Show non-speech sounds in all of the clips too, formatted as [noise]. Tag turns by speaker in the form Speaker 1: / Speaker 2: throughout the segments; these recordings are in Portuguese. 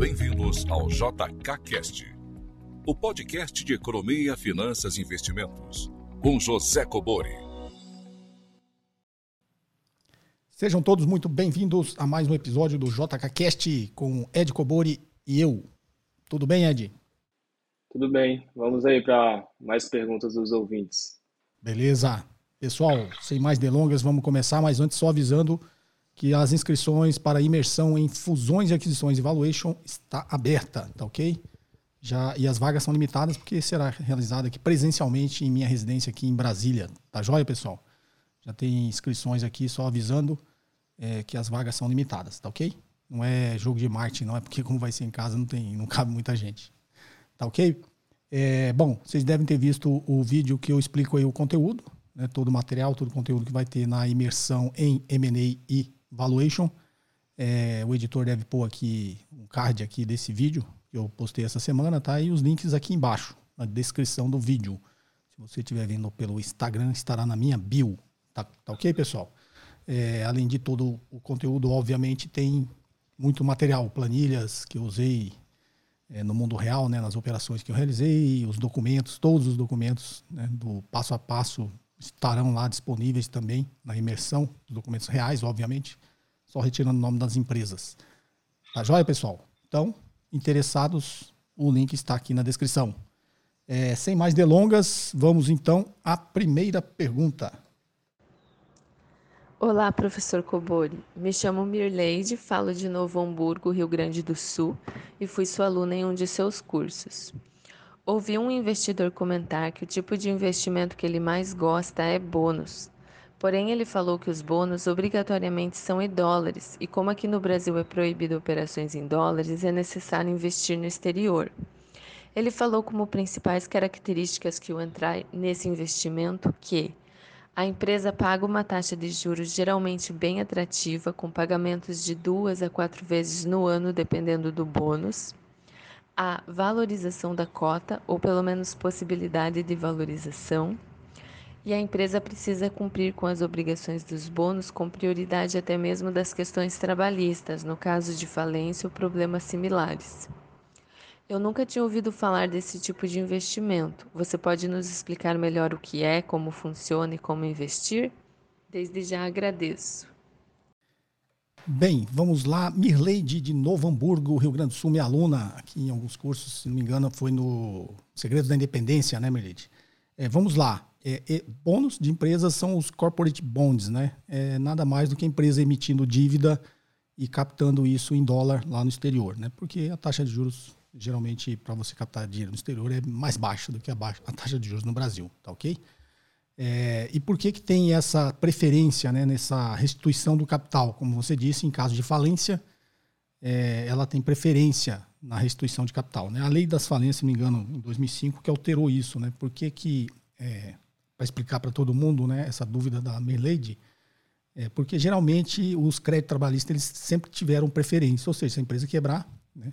Speaker 1: bem-vindos ao JKCast, o podcast de economia, finanças e investimentos, com José Cobori.
Speaker 2: Sejam todos muito bem-vindos a mais um episódio do JKCast com Ed Cobori e eu. Tudo bem, Ed?
Speaker 3: Tudo bem. Vamos aí para mais perguntas dos ouvintes.
Speaker 2: Beleza. Pessoal, sem mais delongas, vamos começar, mas antes só avisando que as inscrições para imersão em fusões e aquisições e valuation está aberta, tá ok? Já, e as vagas são limitadas porque será realizada aqui presencialmente em minha residência aqui em Brasília. Tá joia, pessoal? Já tem inscrições aqui, só avisando é, que as vagas são limitadas, tá ok? Não é jogo de marketing, não é porque como vai ser em casa não tem, não cabe muita gente. Tá ok? É, bom, vocês devem ter visto o vídeo que eu explico aí o conteúdo, né, todo o material, todo o conteúdo que vai ter na imersão em M&A e Valuation. É, o editor deve pôr aqui um card aqui desse vídeo que eu postei essa semana, tá? E os links aqui embaixo, na descrição do vídeo. Se você estiver vendo pelo Instagram, estará na minha bio. Tá, tá ok, pessoal? É, além de todo o conteúdo, obviamente, tem muito material, planilhas que eu usei é, no mundo real, né, nas operações que eu realizei, os documentos, todos os documentos né, do passo a passo estarão lá disponíveis também na imersão, os documentos reais, obviamente, só retirando o nome das empresas. Tá joia, pessoal? Então, interessados, o link está aqui na descrição. É, sem mais delongas, vamos então à primeira pergunta.
Speaker 4: Olá, professor Cobori. Me chamo Mirleide, falo de Novo Hamburgo, Rio Grande do Sul, e fui sua aluna em um de seus cursos. Ouvi um investidor comentar que o tipo de investimento que ele mais gosta é bônus. Porém, ele falou que os bônus obrigatoriamente são em dólares e, como aqui no Brasil é proibido operações em dólares, é necessário investir no exterior. Ele falou como principais características que o entrar nesse investimento que a empresa paga uma taxa de juros geralmente bem atrativa, com pagamentos de duas a quatro vezes no ano, dependendo do bônus a valorização da cota, ou pelo menos possibilidade de valorização, e a empresa precisa cumprir com as obrigações dos bônus com prioridade até mesmo das questões trabalhistas, no caso de falência ou problemas similares. Eu nunca tinha ouvido falar desse tipo de investimento. Você pode nos explicar melhor o que é, como funciona e como investir? Desde já agradeço.
Speaker 2: Bem, vamos lá. Mirleide de Novo Hamburgo, Rio Grande do Sul, minha aluna aqui em alguns cursos, se não me engano, foi no Segredos da Independência, né, Mirleide? É, vamos lá. É, é, bônus de empresas são os corporate bonds, né? É nada mais do que a empresa emitindo dívida e captando isso em dólar lá no exterior, né? Porque a taxa de juros, geralmente, para você captar dinheiro no exterior, é mais baixa do que a, baixa, a taxa de juros no Brasil, tá ok? É, e por que, que tem essa preferência né, nessa restituição do capital? Como você disse, em caso de falência, é, ela tem preferência na restituição de capital. Né? A lei das falências, se não me engano, em 2005, que alterou isso. Né? Por que, que é, para explicar para todo mundo né, essa dúvida da Merlade, é porque geralmente os créditos trabalhistas eles sempre tiveram preferência, ou seja, se a empresa quebrar, né,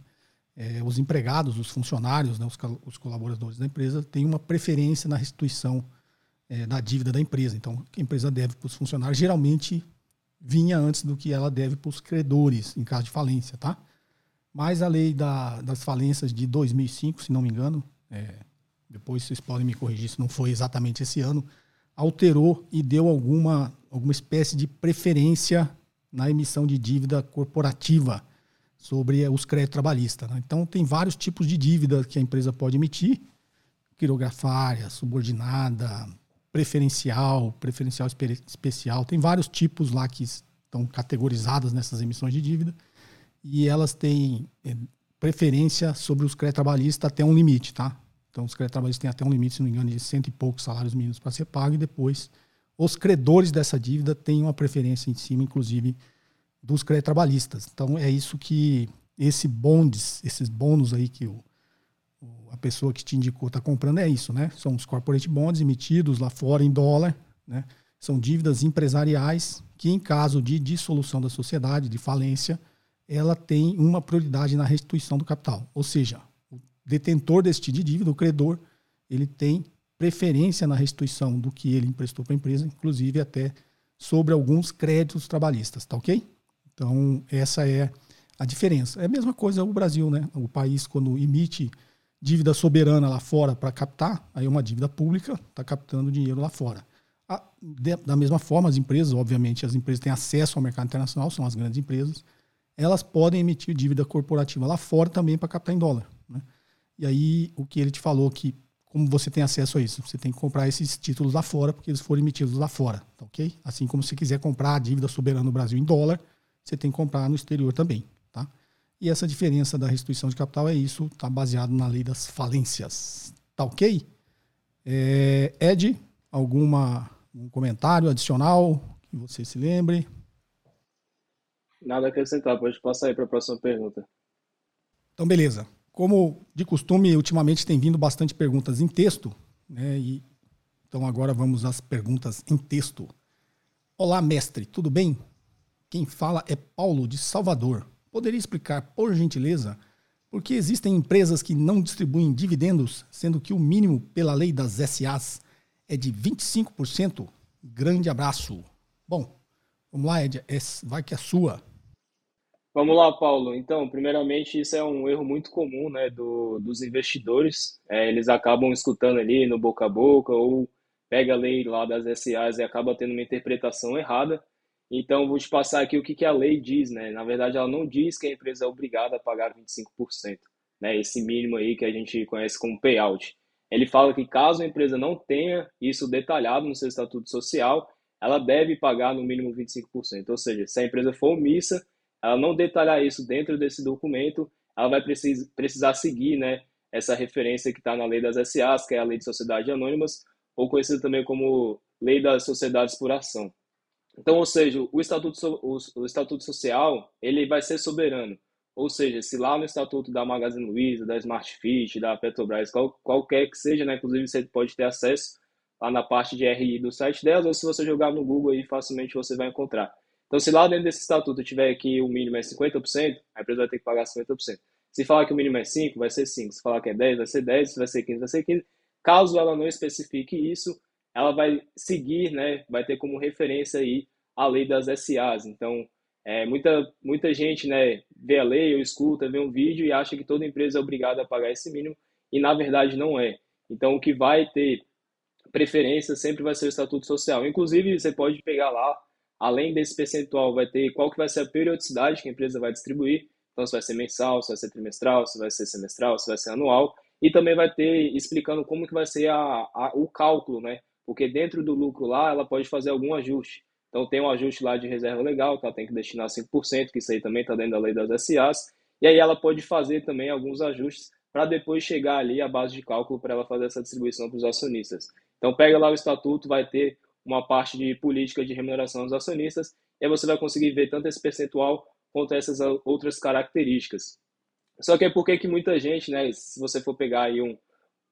Speaker 2: é, os empregados, os funcionários, né, os, os, colaboradores da empresa têm uma preferência na restituição é, da dívida da empresa. Então, a empresa deve para os funcionários geralmente vinha antes do que ela deve para os credores em caso de falência, tá? Mas a lei da, das falências de 2005, se não me engano, é, depois vocês podem me corrigir se não foi exatamente esse ano, alterou e deu alguma, alguma espécie de preferência na emissão de dívida corporativa sobre os créditos trabalhistas. Né? Então, tem vários tipos de dívida que a empresa pode emitir, quirografária, subordinada, preferencial, preferencial especial. Tem vários tipos lá que estão categorizadas nessas emissões de dívida e elas têm é, preferência sobre os créditos trabalhistas até um limite, tá? Então, os créditos trabalhistas têm até um limite, se não me engano, de cento e poucos salários mínimos para ser pago e depois os credores dessa dívida têm uma preferência em cima, inclusive, dos créditos trabalhistas. Então, é isso que esse bondes, esses bônus aí que o a pessoa que te indicou está comprando é isso, né? São os corporate bonds emitidos lá fora em dólar, né? São dívidas empresariais que, em caso de dissolução da sociedade, de falência, ela tem uma prioridade na restituição do capital. Ou seja, o detentor deste tipo de dívida, o credor, ele tem preferência na restituição do que ele emprestou para a empresa, inclusive até sobre alguns créditos trabalhistas, tá ok? Então, essa é a diferença. É a mesma coisa o Brasil, né? O país, quando emite dívida soberana lá fora para captar, aí é uma dívida pública, está captando dinheiro lá fora. A, de, da mesma forma, as empresas, obviamente, as empresas têm acesso ao mercado internacional, são as grandes empresas, elas podem emitir dívida corporativa lá fora também para captar em dólar. Né? E aí, o que ele te falou que, como você tem acesso a isso? Você tem que comprar esses títulos lá fora, porque eles foram emitidos lá fora, tá ok? Assim como se quiser comprar a dívida soberana no Brasil em dólar, você tem que comprar no exterior também. E essa diferença da restituição de capital é isso, está baseado na lei das falências. Tá ok? É, Ed, alguma um comentário adicional que você se lembre?
Speaker 3: Nada a acrescentar, pode passar aí para a próxima pergunta.
Speaker 2: Então, beleza. Como de costume, ultimamente tem vindo bastante perguntas em texto, né? E, então agora vamos às perguntas em texto. Olá, mestre, tudo bem? Quem fala é Paulo de Salvador. Poderia explicar, por gentileza, por que existem empresas que não distribuem dividendos, sendo que o mínimo pela lei das SAs é de 25%? Grande abraço. Bom, vamos lá, Ed, é, vai que é sua.
Speaker 3: Vamos lá, Paulo. Então, primeiramente, isso é um erro muito comum né, do, dos investidores. É, eles acabam escutando ali no boca a boca ou pega a lei lá das SAs e acaba tendo uma interpretação errada. Então, vou te passar aqui o que, que a lei diz, né? Na verdade, ela não diz que a empresa é obrigada a pagar 25%, né? Esse mínimo aí que a gente conhece como payout. Ele fala que caso a empresa não tenha isso detalhado no seu estatuto social, ela deve pagar no mínimo 25%. Ou seja, se a empresa for omissa, ela não detalhar isso dentro desse documento, ela vai precisar seguir, né? Essa referência que está na lei das SAs, que é a lei de sociedades anônimas, ou conhecida também como lei das sociedades por ação. Então, ou seja, o estatuto, o, o estatuto social ele vai ser soberano. Ou seja, se lá no estatuto da Magazine Luiza, da Smart Fit, da Petrobras, qual, qualquer que seja, né, inclusive você pode ter acesso lá na parte de RI do site delas, ou se você jogar no Google aí, facilmente você vai encontrar. Então, se lá dentro desse estatuto tiver que o mínimo é 50%, a empresa vai ter que pagar 50%. Se falar que o mínimo é 5, vai ser 5. Se falar que é 10, vai ser 10. Se vai ser 15, vai ser 15. Caso ela não especifique isso, ela vai seguir, né, vai ter como referência aí a lei das SAs. Então, é, muita, muita gente né, vê a lei, ou escuta, vê um vídeo e acha que toda empresa é obrigada a pagar esse mínimo, e na verdade não é. Então, o que vai ter preferência sempre vai ser o estatuto social. Inclusive, você pode pegar lá, além desse percentual, vai ter qual que vai ser a periodicidade que a empresa vai distribuir. Então, se vai ser mensal, se vai ser trimestral, se vai ser semestral, se vai ser anual. E também vai ter explicando como que vai ser a, a, o cálculo, né? Porque dentro do lucro lá ela pode fazer algum ajuste. Então tem um ajuste lá de reserva legal, que ela tem que destinar 5%, que isso aí também está dentro da lei das SAs, e aí ela pode fazer também alguns ajustes para depois chegar ali a base de cálculo para ela fazer essa distribuição para os acionistas. Então pega lá o estatuto, vai ter uma parte de política de remuneração dos acionistas, e aí você vai conseguir ver tanto esse percentual quanto essas outras características. Só que é porque que muita gente, né, se você for pegar aí um,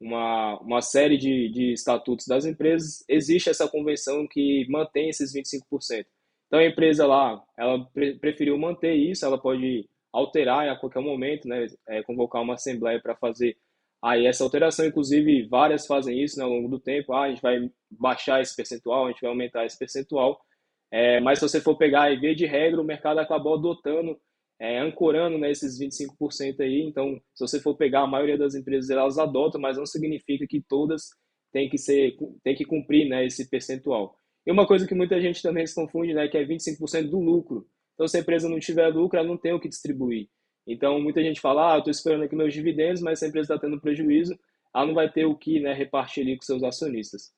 Speaker 3: uma, uma série de, de estatutos das empresas, existe essa convenção que mantém esses 25%. Então a empresa lá, ela pre preferiu manter isso, ela pode alterar a qualquer momento, né, é, convocar uma assembleia para fazer aí essa alteração, inclusive várias fazem isso né, ao longo do tempo, ah, a gente vai baixar esse percentual, a gente vai aumentar esse percentual, é, mas se você for pegar e ver de regra, o mercado acabou adotando é, ancorando né, esses 25% aí. Então, se você for pegar, a maioria das empresas elas adotam, mas não significa que todas têm que, ser, têm que cumprir né, esse percentual. E uma coisa que muita gente também se confunde, né, que é 25% do lucro. Então, se a empresa não tiver lucro, ela não tem o que distribuir. Então, muita gente fala, ah, estou esperando aqui meus dividendos, mas se a empresa está tendo prejuízo, ela não vai ter o que né, repartir ali com seus acionistas.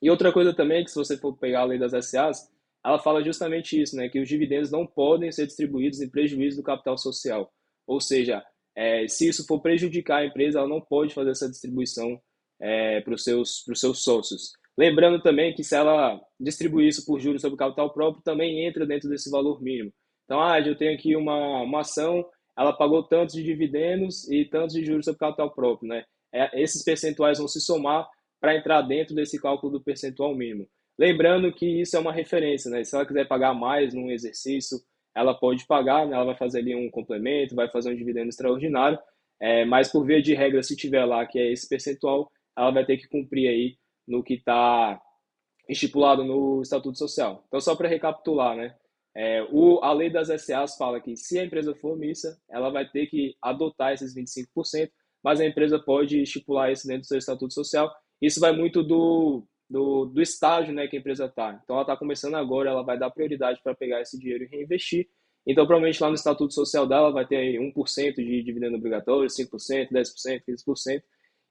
Speaker 3: E outra coisa também, que se você for pegar a lei das SAs, ela fala justamente isso, né, que os dividendos não podem ser distribuídos em prejuízo do capital social. Ou seja, é, se isso for prejudicar a empresa, ela não pode fazer essa distribuição é, para os seus, seus sócios. Lembrando também que se ela distribuir isso por juros sobre capital próprio, também entra dentro desse valor mínimo. Então, ah, eu tenho aqui uma, uma ação, ela pagou tantos de dividendos e tantos de juros sobre capital próprio. Né? É, esses percentuais vão se somar para entrar dentro desse cálculo do percentual mínimo. Lembrando que isso é uma referência, né? Se ela quiser pagar mais num exercício, ela pode pagar, né? ela vai fazer ali um complemento, vai fazer um dividendo extraordinário, é, mas por via de regra, se tiver lá que é esse percentual, ela vai ter que cumprir aí no que está estipulado no Estatuto Social. Então, só para recapitular, né? É, o, a lei das SAs fala que se a empresa for omissa, ela vai ter que adotar esses 25%, mas a empresa pode estipular isso dentro do seu estatuto social. Isso vai muito do, do, do estágio né, que a empresa está. Então, ela está começando agora, ela vai dar prioridade para pegar esse dinheiro e reinvestir. Então, provavelmente lá no estatuto social dela vai ter 1% de dividendo obrigatório, 5%, 10%, 15%.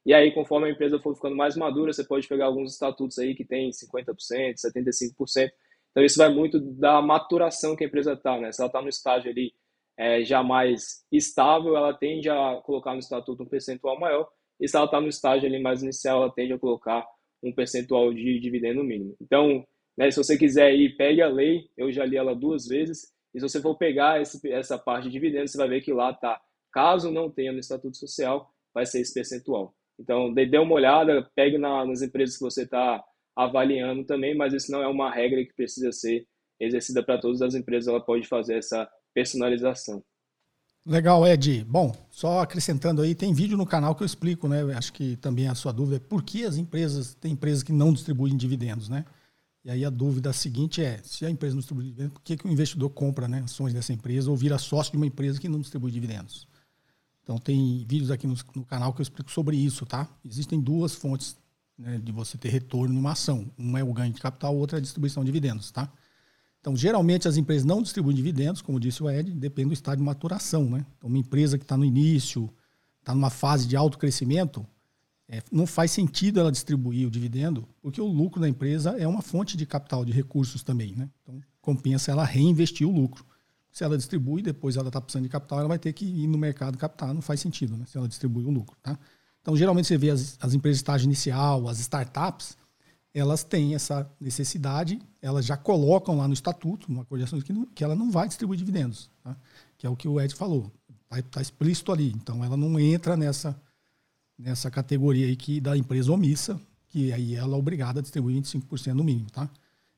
Speaker 3: E aí, conforme a empresa for ficando mais madura, você pode pegar alguns estatutos aí que tem 50%, 75%. Então, isso vai muito da maturação que a empresa está, né? Se ela está no estágio ali é, já mais estável, ela tende a colocar no estatuto um percentual maior. E se ela está no estágio ali mais inicial, ela tende a colocar um percentual de dividendo mínimo. Então, né, se você quiser ir, pegue a lei, eu já li ela duas vezes, e se você for pegar esse, essa parte de dividendos, você vai ver que lá está, caso não tenha no Estatuto Social, vai ser esse percentual. Então, dê, dê uma olhada, pegue na, nas empresas que você está avaliando também, mas isso não é uma regra que precisa ser exercida para todas as empresas, ela pode fazer essa personalização.
Speaker 2: Legal, Ed. Bom, só acrescentando aí, tem vídeo no canal que eu explico, né? Acho que também a sua dúvida é por que as empresas, tem empresas que não distribuem dividendos, né? E aí a dúvida seguinte é, se a empresa não distribui dividendos, por que, que o investidor compra né, ações dessa empresa ou vira sócio de uma empresa que não distribui dividendos? Então tem vídeos aqui no, no canal que eu explico sobre isso, tá? Existem duas fontes né, de você ter retorno numa ação. Uma é o ganho de capital, outra é a distribuição de dividendos, tá? Então, geralmente as empresas não distribuem dividendos, como disse o Ed, depende do estado de maturação, né? Então, uma empresa que está no início, está numa fase de alto crescimento, é, não faz sentido ela distribuir o dividendo, porque o lucro da empresa é uma fonte de capital, de recursos também, né? Então, compensa ela reinvestir o lucro. Se ela distribui, depois ela está precisando de capital, ela vai ter que ir no mercado captar. Não faz sentido, né? Se ela distribui o lucro, tá? Então, geralmente você vê as, as empresas de estágio inicial, as startups, elas têm essa necessidade, elas já colocam lá no estatuto, numa coordenação, que, que ela não vai distribuir dividendos, tá? que é o que o Ed falou. Está tá explícito ali. Então, ela não entra nessa, nessa categoria aí que, da empresa omissa, que aí ela é obrigada a distribuir 25% no mínimo. Tá?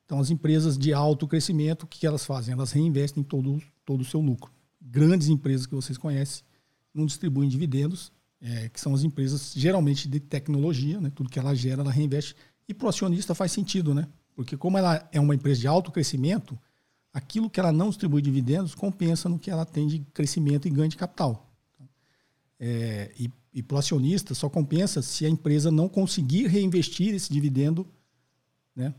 Speaker 2: Então, as empresas de alto crescimento, o que elas fazem? Elas reinvestem todo, todo o seu lucro. Grandes empresas que vocês conhecem não distribuem dividendos, é, que são as empresas geralmente de tecnologia, né? tudo que ela gera, ela reinveste. E para o acionista faz sentido, né? porque como ela é uma empresa de alto crescimento, aquilo que ela não distribui dividendos compensa no que ela tem de crescimento e ganho de capital. É, e e para o acionista só compensa se a empresa não conseguir reinvestir esse dividendo né,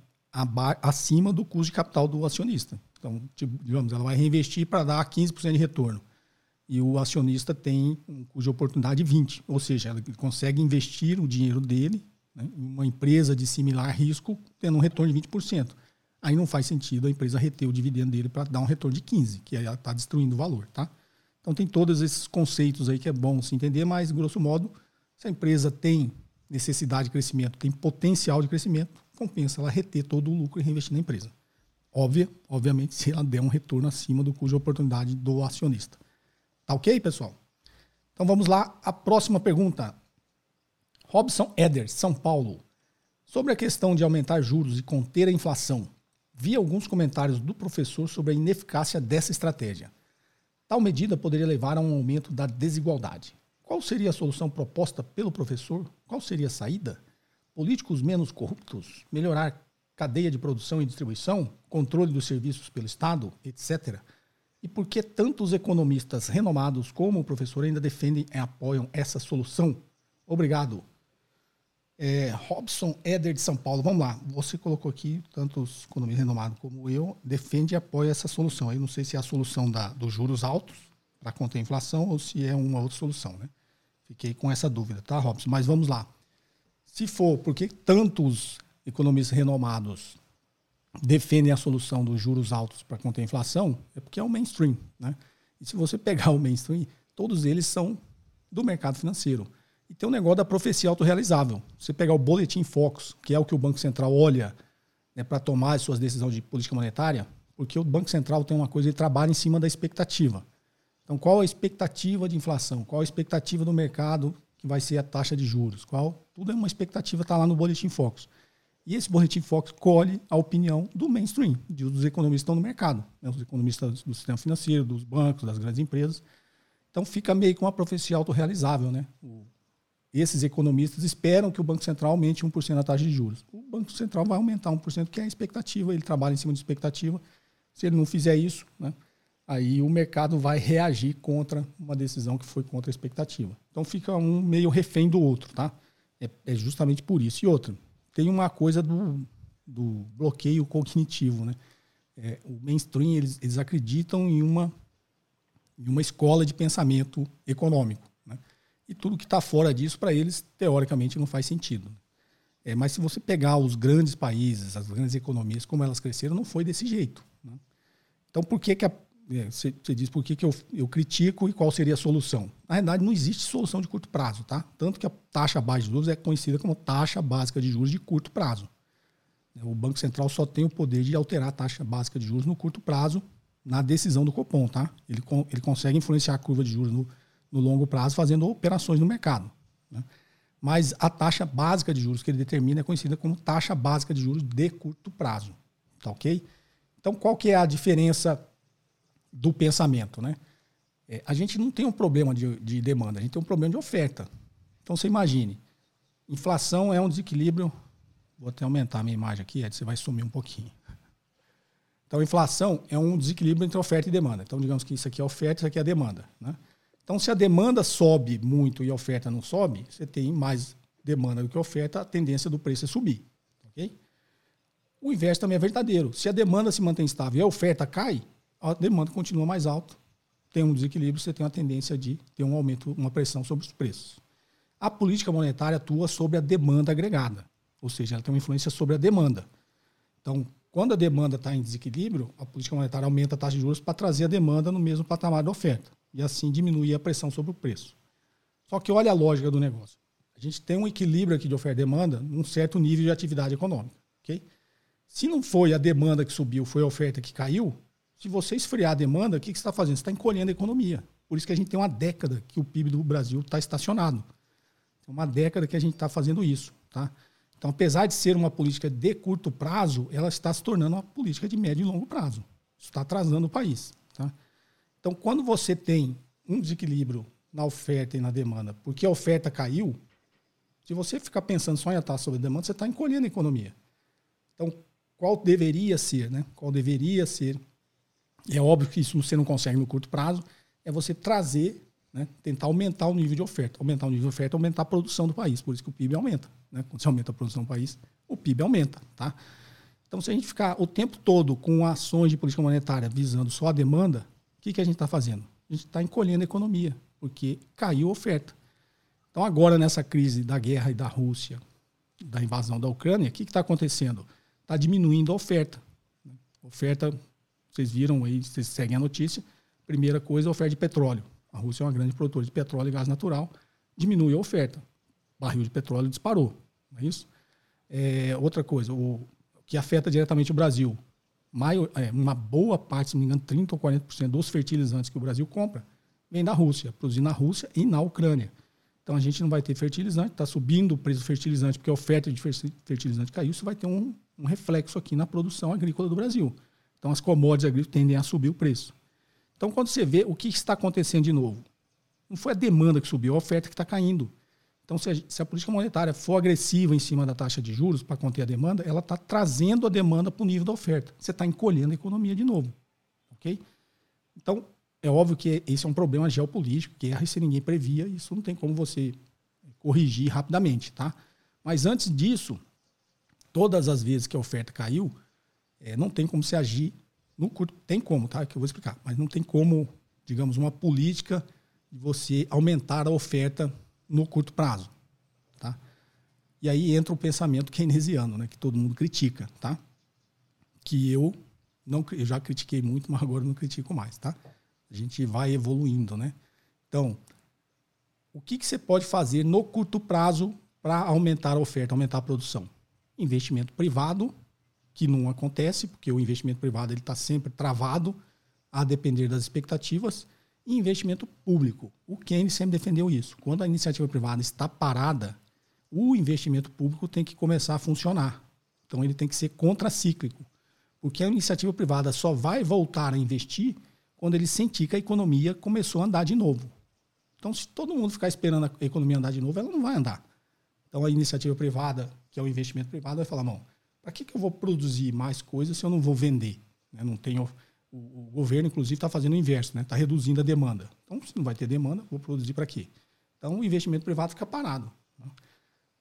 Speaker 2: acima do custo de capital do acionista. Então, tipo, digamos, ela vai reinvestir para dar 15% de retorno. E o acionista tem um custo de oportunidade 20%. Ou seja, ela consegue investir o dinheiro dele né, uma empresa de similar risco, tendo um retorno de 20%. Aí não faz sentido a empresa reter o dividendo dele para dar um retorno de 15%, que aí ela está destruindo o valor. Tá? Então tem todos esses conceitos aí que é bom se entender, mas, grosso modo, se a empresa tem necessidade de crescimento, tem potencial de crescimento, compensa ela reter todo o lucro e reinvestir na empresa. Óbvio, obviamente, se ela der um retorno acima do de oportunidade do acionista. Tá ok, pessoal? Então vamos lá. A próxima pergunta. Robson Eder, São Paulo. Sobre a questão de aumentar juros e conter a inflação, vi alguns comentários do professor sobre a ineficácia dessa estratégia. Tal medida poderia levar a um aumento da desigualdade. Qual seria a solução proposta pelo professor? Qual seria a saída? políticos menos corruptos, melhorar cadeia de produção e distribuição, controle dos serviços pelo Estado, etc. E por que tantos economistas renomados como o professor ainda defendem e apoiam essa solução? Obrigado. É, Robson Éder de São Paulo, vamos lá. Você colocou aqui, tantos economistas renomados como eu, defende e apoia essa solução. Eu não sei se é a solução da, dos juros altos para conter a inflação ou se é uma outra solução. Né? Fiquei com essa dúvida, tá, Robson? Mas vamos lá. Se for, por que tantos economistas renomados defendem a solução dos juros altos para conter a inflação? É porque é o mainstream. Né? E se você pegar o mainstream, todos eles são do mercado financeiro. E tem um negócio da profecia autorrealizável. Você pegar o Boletim Focus, que é o que o Banco Central olha né, para tomar as suas decisões de política monetária, porque o Banco Central tem uma coisa, ele trabalha em cima da expectativa. Então, qual a expectativa de inflação? Qual a expectativa do mercado que vai ser a taxa de juros? Qual tudo é uma expectativa, está lá no Boletim Focus. E esse Boletim Focus colhe a opinião do mainstream, dos economistas que estão no mercado, né? os economistas do sistema financeiro, dos bancos, das grandes empresas. Então fica meio que uma profecia autorrealizável. Né? O, esses economistas esperam que o Banco Central aumente 1% a taxa de juros. O Banco Central vai aumentar 1%, que é a expectativa, ele trabalha em cima de expectativa. Se ele não fizer isso, né, aí o mercado vai reagir contra uma decisão que foi contra a expectativa. Então fica um meio refém do outro, tá? É, é justamente por isso. E outra, tem uma coisa do, do bloqueio cognitivo, né? É, o mainstream, eles, eles acreditam em uma, em uma escola de pensamento econômico. E tudo que está fora disso, para eles, teoricamente, não faz sentido. É, mas se você pegar os grandes países, as grandes economias, como elas cresceram, não foi desse jeito. Né? Então, por que, que a, é, você, você, diz por que, que eu, eu critico e qual seria a solução? Na realidade, não existe solução de curto prazo, tá? Tanto que a taxa básica de juros é conhecida como taxa básica de juros de curto prazo. O Banco Central só tem o poder de alterar a taxa básica de juros no curto prazo na decisão do Copom, tá? Ele, ele consegue influenciar a curva de juros no, no longo prazo fazendo operações no mercado. Né? Mas a taxa básica de juros que ele determina é conhecida como taxa básica de juros de curto prazo. Tá ok? Então, qual que é a diferença do pensamento, né? É, a gente não tem um problema de, de demanda, a gente tem um problema de oferta. Então, você imagine, inflação é um desequilíbrio. Vou até aumentar a minha imagem aqui, aí você vai sumir um pouquinho. Então, inflação é um desequilíbrio entre oferta e demanda. Então, digamos que isso aqui é oferta, isso aqui é demanda. Né? Então, se a demanda sobe muito e a oferta não sobe, você tem mais demanda do que oferta, a tendência do preço é subir. Okay? O inverso também é verdadeiro. Se a demanda se mantém estável e a oferta cai, a demanda continua mais alta, tem um desequilíbrio, você tem uma tendência de ter um aumento, uma pressão sobre os preços. A política monetária atua sobre a demanda agregada, ou seja, ela tem uma influência sobre a demanda. Então, quando a demanda está em desequilíbrio, a política monetária aumenta a taxa de juros para trazer a demanda no mesmo patamar da oferta e assim diminuir a pressão sobre o preço. Só que olha a lógica do negócio. A gente tem um equilíbrio aqui de oferta e demanda num certo nível de atividade econômica. Okay? Se não foi a demanda que subiu, foi a oferta que caiu, se você esfriar a demanda, o que, que você está fazendo? Você está encolhendo a economia. Por isso que a gente tem uma década que o PIB do Brasil está estacionado. Uma década que a gente está fazendo isso. Tá? Então, apesar de ser uma política de curto prazo, ela está se tornando uma política de médio e longo prazo. Isso está atrasando o país. Tá? Então, quando você tem um desequilíbrio na oferta e na demanda, porque a oferta caiu, se você ficar pensando só em atar sobre a demanda, você está encolhendo a economia. Então, qual deveria ser, né? Qual deveria ser? É óbvio que isso você não consegue no curto prazo, é você trazer, né? tentar aumentar o nível de oferta. Aumentar o nível de oferta, aumentar a produção do país. Por isso que o PIB aumenta. Né? Quando você aumenta a produção do país, o PIB aumenta. Tá? Então, se a gente ficar o tempo todo com ações de política monetária visando só a demanda, que, que a gente está fazendo? A gente está encolhendo a economia, porque caiu a oferta. Então, agora, nessa crise da guerra e da Rússia, da invasão da Ucrânia, o que está acontecendo? Está diminuindo a oferta. Oferta, vocês viram aí, vocês seguem a notícia. Primeira coisa, a oferta de petróleo. A Rússia é uma grande produtora de petróleo e gás natural, diminui a oferta. Barril de petróleo disparou, não é isso? É, outra coisa, o que afeta diretamente o Brasil, maior, é, uma boa parte, se não me engano, 30% ou 40% dos fertilizantes que o Brasil compra vem da Rússia, produzido na Rússia e na Ucrânia. Então a gente não vai ter fertilizante, está subindo o preço do fertilizante porque a oferta de fertilizante caiu, isso vai ter um, um reflexo aqui na produção agrícola do Brasil. Então as commodities agrícolas tendem a subir o preço. Então quando você vê o que está acontecendo de novo, não foi a demanda que subiu, a oferta que está caindo. Então, se a, se a, política monetária for agressiva em cima da taxa de juros para conter a demanda, ela está trazendo a demanda para o nível da oferta. Você está encolhendo a economia de novo. Ok? Então, é óbvio que esse é um problema geopolítico, guerra, se ninguém previa, isso não tem como você corrigir rapidamente. Tá? Mas antes disso, todas as vezes que a oferta caiu, é, não tem como se agir no curto. Tem como, tá? Que eu vou explicar. Mas não tem como, digamos, uma política de você aumentar a oferta no curto prazo. Tá? E aí entra o pensamento keynesiano, né, que todo mundo critica, tá? que eu não eu já critiquei muito, [laughs] mas agora não critico mais. Tá? A gente vai evoluindo. Né? Então, o que, que você pode fazer no curto prazo para aumentar a oferta, aumentar a produção? Investimento privado, que não acontece, porque o investimento privado está sempre travado a depender das expectativas investimento público. O Keynes sempre defendeu isso. Quando a iniciativa privada está parada, o investimento público tem que começar a funcionar. Então ele tem que ser contracíclico. Porque a iniciativa privada só vai voltar a investir quando ele sentir que a economia começou a andar de novo. Então, se todo mundo ficar esperando a economia andar de novo, ela não vai andar. Então, a iniciativa privada, que é o investimento privado, vai falar: não, para que, que eu vou produzir mais coisas se eu não vou vender? Né? Não tem o, o, governo, inclusive, está fazendo o inverso, está né? Tá reduzindo a demanda. Então, se não vai ter demanda, vou produzir para quê? Então, o investimento privado fica parado. Né?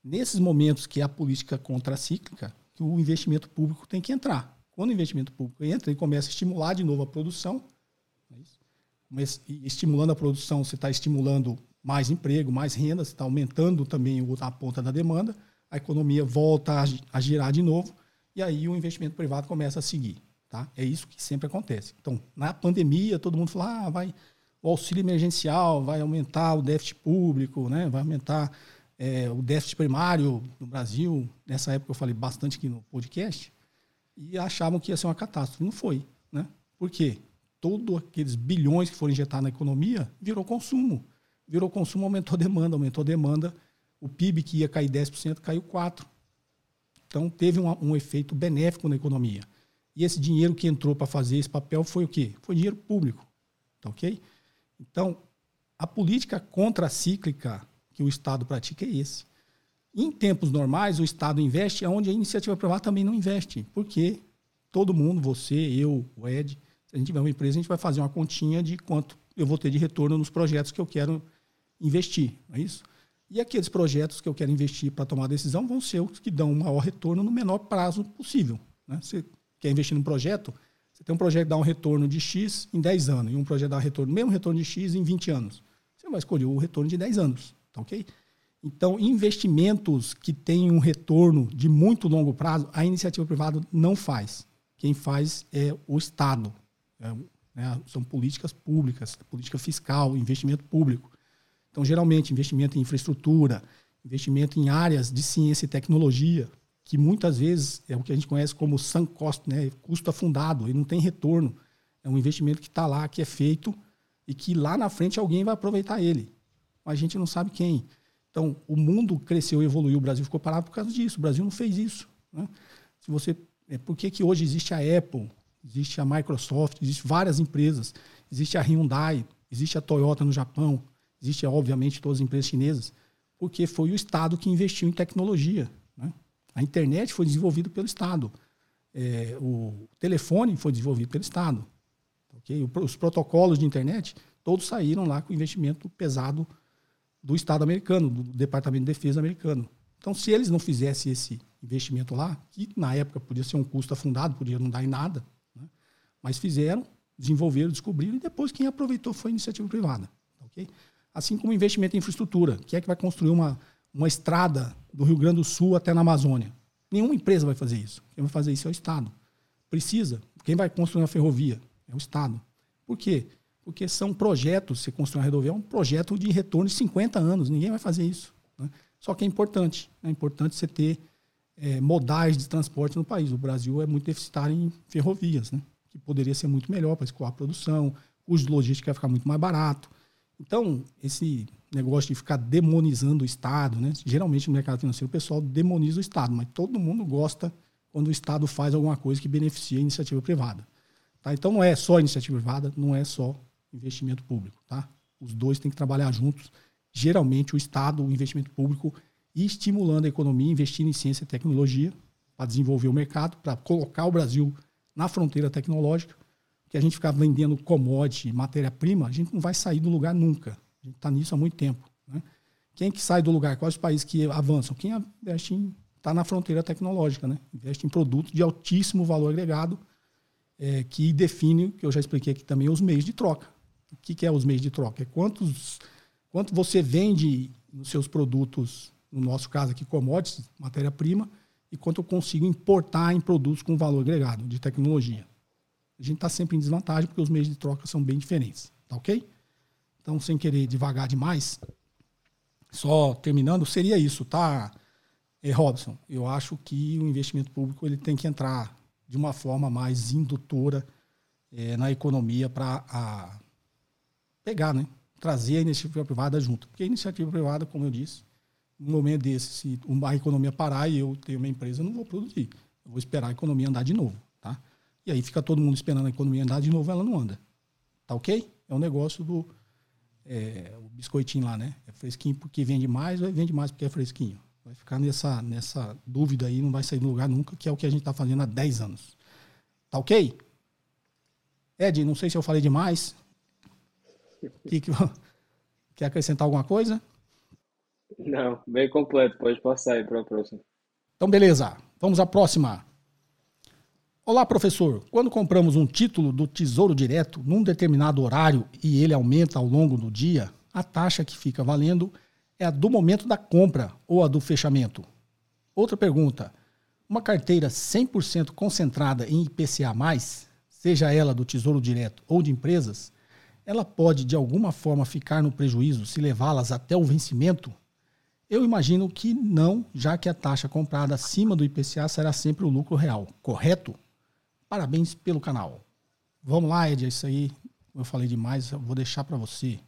Speaker 2: Nesses momentos que é a política contracíclica, que o investimento público tem que entrar. Quando o investimento público entra, ele começa a estimular de novo a produção. É estimulando a produção, você está estimulando mais emprego, mais renda, você está aumentando também a ponta da demanda, a economia volta a girar de novo, e aí o investimento privado começa a seguir. Tá? É isso que sempre acontece. Então, na pandemia, todo mundo fala, ah, vai, o auxílio emergencial vai aumentar o déficit público, né? vai aumentar é, o déficit primário no Brasil. Nessa época eu falei bastante aqui no podcast, e achavam que ia ser uma catástrofe. Não foi. Né? Por quê? Todos aqueles bilhões que foram injetados na economia virou consumo. Virou consumo, aumentou a demanda, aumentou a demanda. O PIB que ia cair 10% caiu 4%. Então teve um, um efeito benéfico na economia. E esse dinheiro que entrou para fazer esse papel foi o quê? Foi dinheiro público. Tá ok? Então, a política contracíclica que o Estado pratica é esse. Em tempos normais, o Estado investe onde a iniciativa privada também não investe. Porque todo mundo, você, eu, o Ed, se a gente tiver uma empresa, a gente vai fazer uma continha de quanto eu vou ter de retorno nos projetos que eu quero investir. Não é isso? E aqueles projetos que eu quero investir para tomar decisão vão ser os que dão o maior retorno no menor prazo possível. Né? Você quer investir num projeto, você tem um projeto que dá um retorno de X em 10 anos e um projeto dá um retorno, mesmo retorno de X em 20 anos. Você vai escolher o retorno de 10 anos. Tá ok? Então, investimentos que têm um retorno de muito longo prazo, a iniciativa privada não faz. Quem faz é o Estado. É, né, são políticas públicas, política fiscal, investimento público. Então, geralmente, investimento em infraestrutura, investimento em áreas de ciência e tecnologia, que muitas vezes é o que a gente conhece como sunk cost, né, custo afundado, e não tem retorno. É um investimento que está lá, que é feito, e que lá na frente alguém vai aproveitar ele. Mas a gente não sabe quem. Então, o mundo cresceu evoluiu, o Brasil ficou parado por causa disso. O Brasil não fez isso. Né? Se você, é, por que, que hoje existe a Apple, existe a Microsoft, existem várias empresas, existe a Hyundai, existe a Toyota no Japão, existe, obviamente, todas as empresas chinesas, porque foi o Estado que investiu em tecnologia. Né? A internet foi desenvolvida pelo Estado. É, o telefone foi desenvolvido pelo Estado. Okay? Os protocolos de internet, todos saíram lá com investimento pesado do Estado americano, do Departamento de Defesa americano. Então, se eles não fizessem esse investimento lá, que na época podia ser um custo afundado, podia não dar em nada, né? mas fizeram, desenvolveram, descobriram, e depois quem aproveitou foi a iniciativa privada. Okay? Assim como investimento em infraestrutura. Quem é que vai construir uma, uma estrada do Rio Grande do Sul até na Amazônia? Nenhuma empresa vai fazer isso. Quem vai fazer isso é o Estado. Precisa. Quem vai construir uma ferrovia? É o Estado. Por quê? Porque são projetos, você construir uma rodovia é um projeto de retorno de 50 anos, ninguém vai fazer isso. Né? Só que é importante, é importante você ter é, modais de transporte no país. O Brasil é muito deficitário em ferrovias, né? que poderia ser muito melhor para escoar a produção, o custo de logística ia ficar muito mais barato. Então, esse negócio de ficar demonizando o Estado, né? geralmente no mercado financeiro o pessoal demoniza o Estado, mas todo mundo gosta quando o Estado faz alguma coisa que beneficia a iniciativa privada. Tá? Então, não é só iniciativa privada, não é só investimento público. Tá? Os dois têm que trabalhar juntos. Geralmente, o Estado, o investimento público, estimulando a economia, investindo em ciência e tecnologia para desenvolver o mercado, para colocar o Brasil na fronteira tecnológica. Que a gente ficar vendendo commodity, matéria-prima, a gente não vai sair do lugar nunca. A gente está nisso há muito tempo. Né? Quem que sai do lugar? Quais os países que avançam? Quem investe em está na fronteira tecnológica, né? Investe em produtos de altíssimo valor agregado, é, que define, que eu já expliquei aqui também, os meios de troca. O que, que é os meios de troca? É quantos, quanto você vende nos seus produtos, no nosso caso aqui, commodities, matéria-prima, e quanto eu consigo importar em produtos com valor agregado, de tecnologia. A gente está sempre em desvantagem porque os meios de troca são bem diferentes. Tá ok? Então, sem querer devagar demais, só terminando, seria isso, tá, é, Robson? Eu acho que o investimento público ele tem que entrar de uma forma mais indutora é, na economia para pegar, né? trazer a iniciativa privada junto. Porque a iniciativa privada, como eu disse, no momento desse, se a economia parar e eu tenho uma empresa, eu não vou produzir. Eu vou esperar a economia andar de novo. Tá? E aí fica todo mundo esperando a economia andar de novo, ela não anda. Tá ok? É um negócio do é, o biscoitinho lá, né? É fresquinho porque vende mais ou vende mais porque é fresquinho? Vai ficar nessa, nessa dúvida aí, não vai sair do lugar nunca, que é o que a gente está fazendo há 10 anos. Tá ok? Ed, não sei se eu falei demais. Que, que, [laughs] quer acrescentar alguma coisa?
Speaker 3: Não, bem completo. Pode passar aí para a próxima.
Speaker 2: Então, beleza. Vamos à próxima. Olá, professor. Quando compramos um título do Tesouro Direto num determinado horário e ele aumenta ao longo do dia, a taxa que fica valendo é a do momento da compra ou a do fechamento? Outra pergunta. Uma carteira 100% concentrada em IPCA+, seja ela do Tesouro Direto ou de empresas, ela pode de alguma forma ficar no prejuízo se levá-las até o vencimento? Eu imagino que não, já que a taxa comprada acima do IPCA será sempre o lucro real, correto? Parabéns pelo canal. Vamos lá, Ed, é isso aí. Eu falei demais, eu vou deixar para você.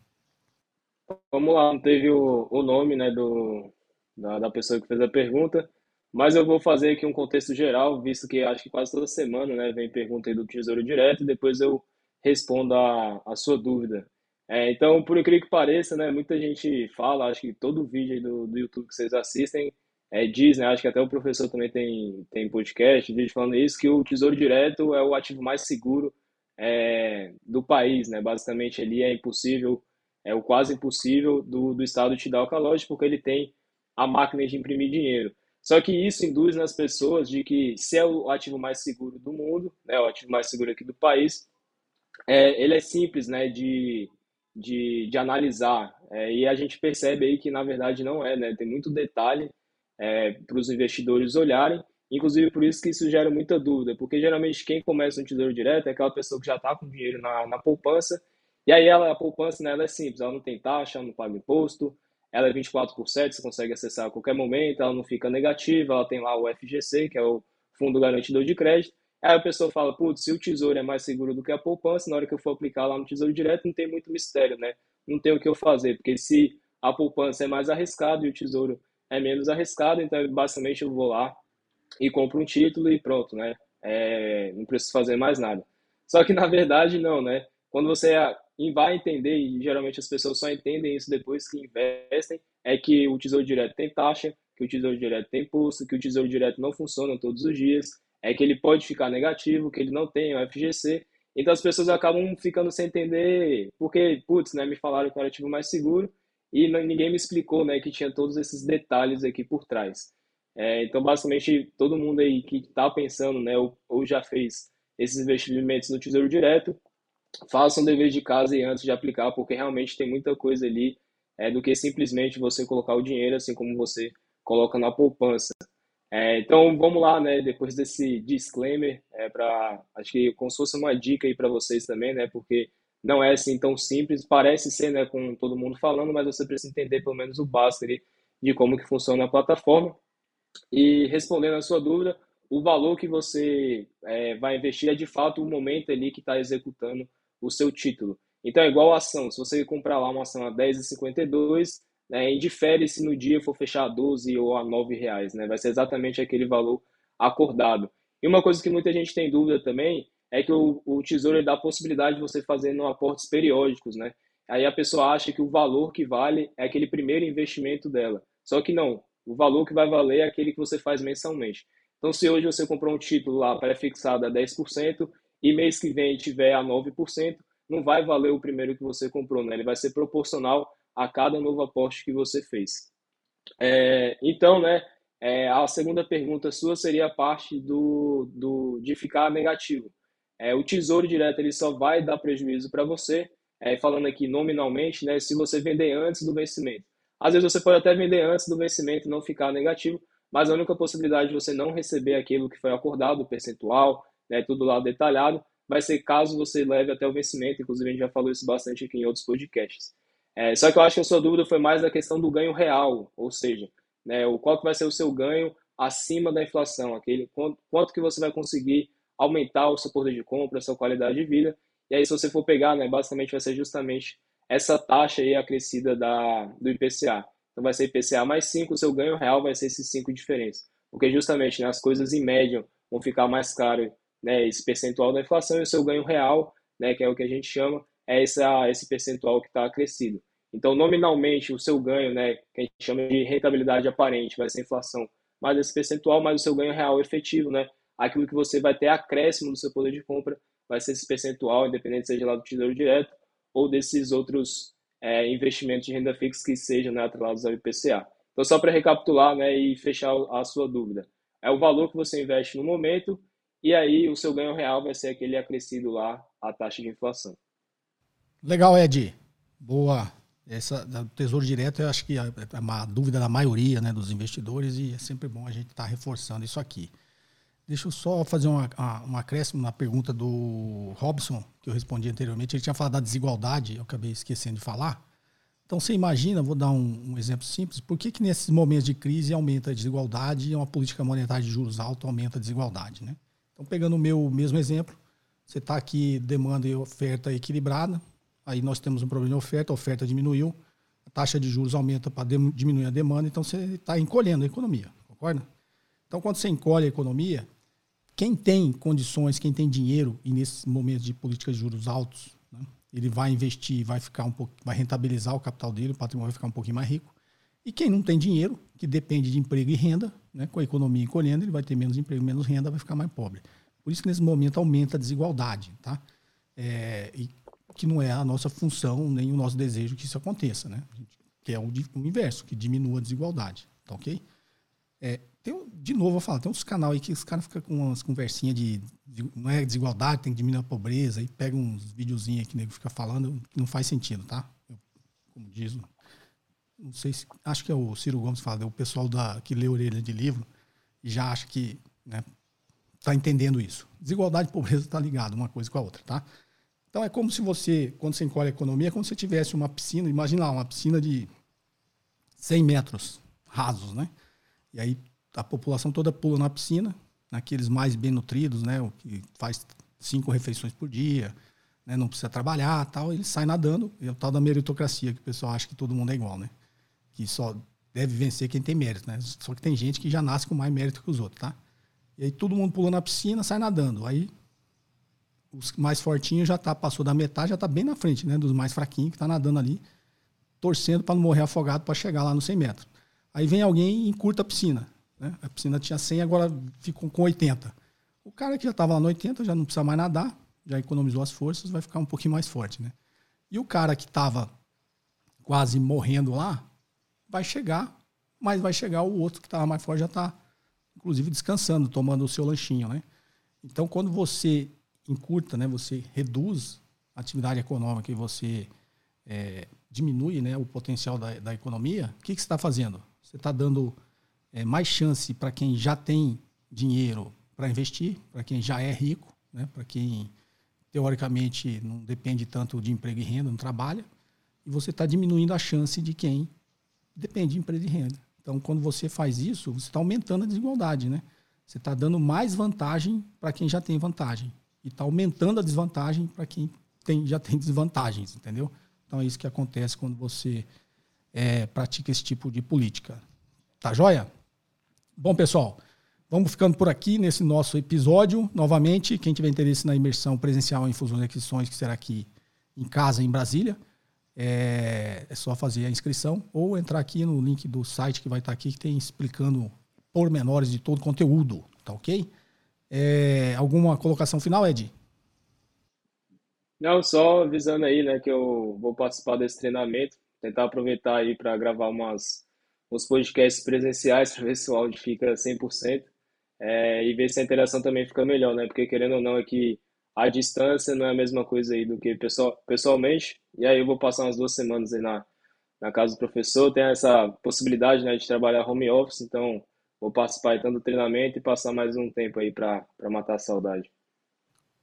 Speaker 3: Vamos lá, não teve o, o nome né, do, da, da pessoa que fez a pergunta, mas eu vou fazer aqui um contexto geral, visto que acho que quase toda semana né, vem pergunta aí do Tesouro Direto e depois eu respondo a, a sua dúvida. É, então, por incrível que pareça, né, muita gente fala, acho que todo vídeo do, do YouTube que vocês assistem é, diz, né, acho que até o professor também tem, tem podcast, vídeo falando isso, que o Tesouro Direto é o ativo mais seguro é, do país, né? Basicamente, ali é impossível, é o quase impossível do, do Estado te dar o calote, porque ele tem a máquina de imprimir dinheiro. Só que isso induz nas pessoas de que se é o ativo mais seguro do mundo, né, o ativo mais seguro aqui do país, é, ele é simples, né, de, de, de analisar. É, e a gente percebe aí que, na verdade, não é, né? Tem muito detalhe é, para os investidores olharem. Inclusive, por isso que isso gera muita dúvida, porque geralmente quem começa no tesouro direto é aquela pessoa que já está com dinheiro na, na poupança, e aí ela, a poupança né, ela é simples, ela não tem taxa, ela não paga imposto, ela é 24 por 7, você consegue acessar a qualquer momento, ela não fica negativa, ela tem lá o FGC, que é o Fundo Garantidor de Crédito, Aí a pessoa fala, putz, se o tesouro é mais seguro do que a poupança, na hora que eu for aplicar lá no tesouro direto, não tem muito mistério, né? Não tem o que eu fazer, porque se a poupança é mais arriscado e o tesouro é menos arriscado, então basicamente eu vou lá e compro um título e pronto, né? É, não preciso fazer mais nada. Só que na verdade não, né? Quando você vai entender, e geralmente as pessoas só entendem isso depois que investem, é que o tesouro direto tem taxa, que o tesouro direto tem imposto, que o tesouro direto não funciona todos os dias, é que ele pode ficar negativo, que ele não tem o FGC. Então as pessoas acabam ficando sem entender, porque, putz, né, me falaram que era ativo mais seguro e ninguém me explicou, né, que tinha todos esses detalhes aqui por trás. É, então, basicamente, todo mundo aí que está pensando, né, ou, ou, já fez esses investimentos no Tesouro Direto, façam um dever de casa e antes de aplicar, porque realmente tem muita coisa ali é, do que simplesmente você colocar o dinheiro, assim como você coloca na poupança. É, então vamos lá, né? Depois desse disclaimer, é para acho que como se fosse uma dica aí para vocês também, né? Porque não é assim tão simples, parece ser, né? Com todo mundo falando, mas você precisa entender pelo menos o básico ali de como que funciona a plataforma. E respondendo a sua dúvida, o valor que você é, vai investir é de fato o momento ali que está executando o seu título. Então é igual a ação. Se você comprar lá uma ação a 10,52, né, indifere se no dia for fechar a 12 ou a 9 reais, né, vai ser exatamente aquele valor acordado. E uma coisa que muita gente tem dúvida também é que o, o Tesouro dá a possibilidade de você fazer aportes periódicos, né? Aí a pessoa acha que o valor que vale é aquele primeiro investimento dela. Só que não, o valor que vai valer é aquele que você faz mensalmente. Então, se hoje você comprou um título lá pré-fixado a 10% e mês que vem tiver a 9%, não vai valer o primeiro que você comprou, né? Ele vai ser proporcional a cada novo aporte que você fez. É, então, né, é, a segunda pergunta sua seria a parte do, do, de ficar negativo. É, o Tesouro Direto ele só vai dar prejuízo para você, é, falando aqui nominalmente, né, se você vender antes do vencimento. Às vezes você pode até vender antes do vencimento e não ficar negativo, mas a única possibilidade de você não receber aquilo que foi acordado, o percentual, né, tudo lá detalhado, vai ser caso você leve até o vencimento. Inclusive, a gente já falou isso bastante aqui em outros podcasts. É, só que eu acho que a sua dúvida foi mais da questão do ganho real, ou seja, né, qual que vai ser o seu ganho acima da inflação, aquele quanto, quanto que você vai conseguir aumentar o seu poder de compra, a sua qualidade de vida. E aí, se você for pegar, né, basicamente vai ser justamente essa taxa aí acrescida da, do IPCA. Então, vai ser IPCA mais 5, o seu ganho real vai ser esses 5 diferenças. Porque justamente né, as coisas em média vão ficar mais caro, né, esse percentual da inflação, e o seu ganho real, né, que é o que a gente chama, é essa, esse percentual que está acrescido. Então, nominalmente, o seu ganho, né, que a gente chama de rentabilidade aparente, vai ser inflação mais esse percentual, mas o seu ganho real efetivo, né, aquilo que você vai ter acréscimo do seu poder de compra, vai ser esse percentual, independente seja lá do Tesouro Direto ou desses outros é, investimentos de renda fixa que sejam né, atrelados ao IPCA. Então, só para recapitular né, e fechar a sua dúvida, é o valor que você investe no momento e aí o seu ganho real vai ser aquele acrescido lá à taxa de inflação.
Speaker 2: Legal, Ed. Boa. Essa do Tesouro Direto, eu acho que é uma dúvida da maioria né, dos investidores e é sempre bom a gente estar tá reforçando isso aqui. Deixa eu só fazer uma, uma, acréscimo na pergunta do Robson, que eu respondi anteriormente. Ele tinha falado da desigualdade, eu acabei esquecendo de falar. Então você imagina, vou dar um, um, exemplo simples, por que, que nesses momentos de crise aumenta a desigualdade e uma política monetária de juros altos aumenta a desigualdade? Né? Então, pegando o meu mesmo exemplo, você está aqui, demanda e oferta equilibrada, aí nós temos um problema de oferta, a oferta diminuiu, a taxa de juros aumenta para diminuir a demanda, então você está encolhendo a economia, concorda? Então, quando você encolhe a economia, quem tem condições, quem tem dinheiro, e nesses momentos de política de juros altos, né, ele vai investir, vai ficar um pouco, vai rentabilizar o capital dele, o patrimônio vai ficar um pouquinho mais rico. E quem não tem dinheiro, que depende de emprego e renda, né, com a economia encolhendo, ele vai ter menos emprego, menos renda, vai ficar mais pobre. Por isso que nesse momento aumenta a desigualdade, tá? É, e que não é a nossa função nem o nosso desejo que isso aconteça, né? Que é o, o inverso, que diminua a desigualdade, tá ok? É, tem, de novo, vou falar, tem uns canal aí que os caras ficam com umas conversinhas de, de, não é desigualdade, tem que diminuir a pobreza, e pega uns videozinhos que o nego fica falando, que não faz sentido, tá? Eu, como diz, não sei se, acho que é o Ciro Gomes fala, é o pessoal da, que lê orelha de livro e já acha que, né, tá entendendo isso. Desigualdade e pobreza tá ligado uma coisa com a outra, tá? Então é como se você, quando você encolhe a economia, é como se tivesse uma piscina, imagina lá, uma piscina de 100 metros rasos, né? E aí a população toda pula na piscina, naqueles mais bem nutridos, né, o que faz cinco refeições por dia, né, não precisa trabalhar, tal, ele sai nadando, é o tal da meritocracia que o pessoal acha que todo mundo é igual, né? Que só deve vencer quem tem mérito, né? Só que tem gente que já nasce com mais mérito que os outros, tá? E aí todo mundo pula na piscina, sai nadando. Aí os mais fortinhos já tá passou da metade, já tá bem na frente, né, dos mais fraquinhos que tá nadando ali, torcendo para não morrer afogado para chegar lá no 100 metros. Aí vem alguém e encurta a piscina. Né? A piscina tinha 100, agora ficou com 80. O cara que já estava lá no 80 já não precisa mais nadar, já economizou as forças, vai ficar um pouquinho mais forte. Né? E o cara que estava quase morrendo lá, vai chegar, mas vai chegar o outro que estava mais forte já está, inclusive, descansando, tomando o seu lanchinho. Né? Então, quando você encurta, né, você reduz a atividade econômica e você é, diminui né, o potencial da, da economia, o que, que você está fazendo? Você está dando é, mais chance para quem já tem dinheiro para investir, para quem já é rico, né? para quem teoricamente não depende tanto de emprego e renda, não trabalha, e você está diminuindo a chance de quem depende de emprego e renda. Então, quando você faz isso, você está aumentando a desigualdade, né? Você está dando mais vantagem para quem já tem vantagem e está aumentando a desvantagem para quem tem, já tem [laughs] desvantagens, entendeu? Então é isso que acontece quando você é, pratica esse tipo de política. Tá joia? Bom, pessoal, vamos ficando por aqui nesse nosso episódio. Novamente, quem tiver interesse na imersão presencial em fusões e aquisições, que será aqui em casa, em Brasília, é, é, só fazer a inscrição ou entrar aqui no link do site que vai estar aqui, que tem explicando pormenores de todo o conteúdo, tá ok? É, alguma colocação final, Ed?
Speaker 3: Não, só avisando aí, né, que eu vou participar desse treinamento, tentar aproveitar aí para gravar umas os podcasts presenciais para ver se o áudio fica 100% é, e ver se a interação também fica melhor, né? Porque querendo ou não, é que a distância não é a mesma coisa aí do que pessoal, pessoalmente. E aí eu vou passar umas duas semanas aí na, na casa do professor, tem essa possibilidade né, de trabalhar home office, então vou participar então do treinamento e passar mais um tempo aí para matar a saudade.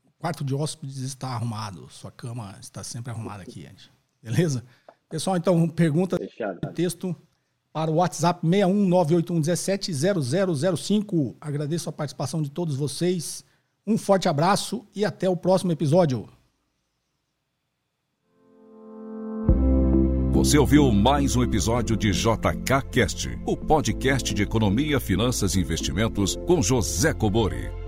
Speaker 2: O quarto de hóspedes está arrumado, sua cama está sempre arrumada aqui, Andy. Beleza? Pessoal, então, pergunta, Fechado. texto para o WhatsApp 61981170005. Agradeço a participação de todos vocês. Um forte abraço e até o próximo episódio.
Speaker 1: Você ouviu mais um episódio de JK Cast, o podcast de economia, finanças e investimentos com José Cobori.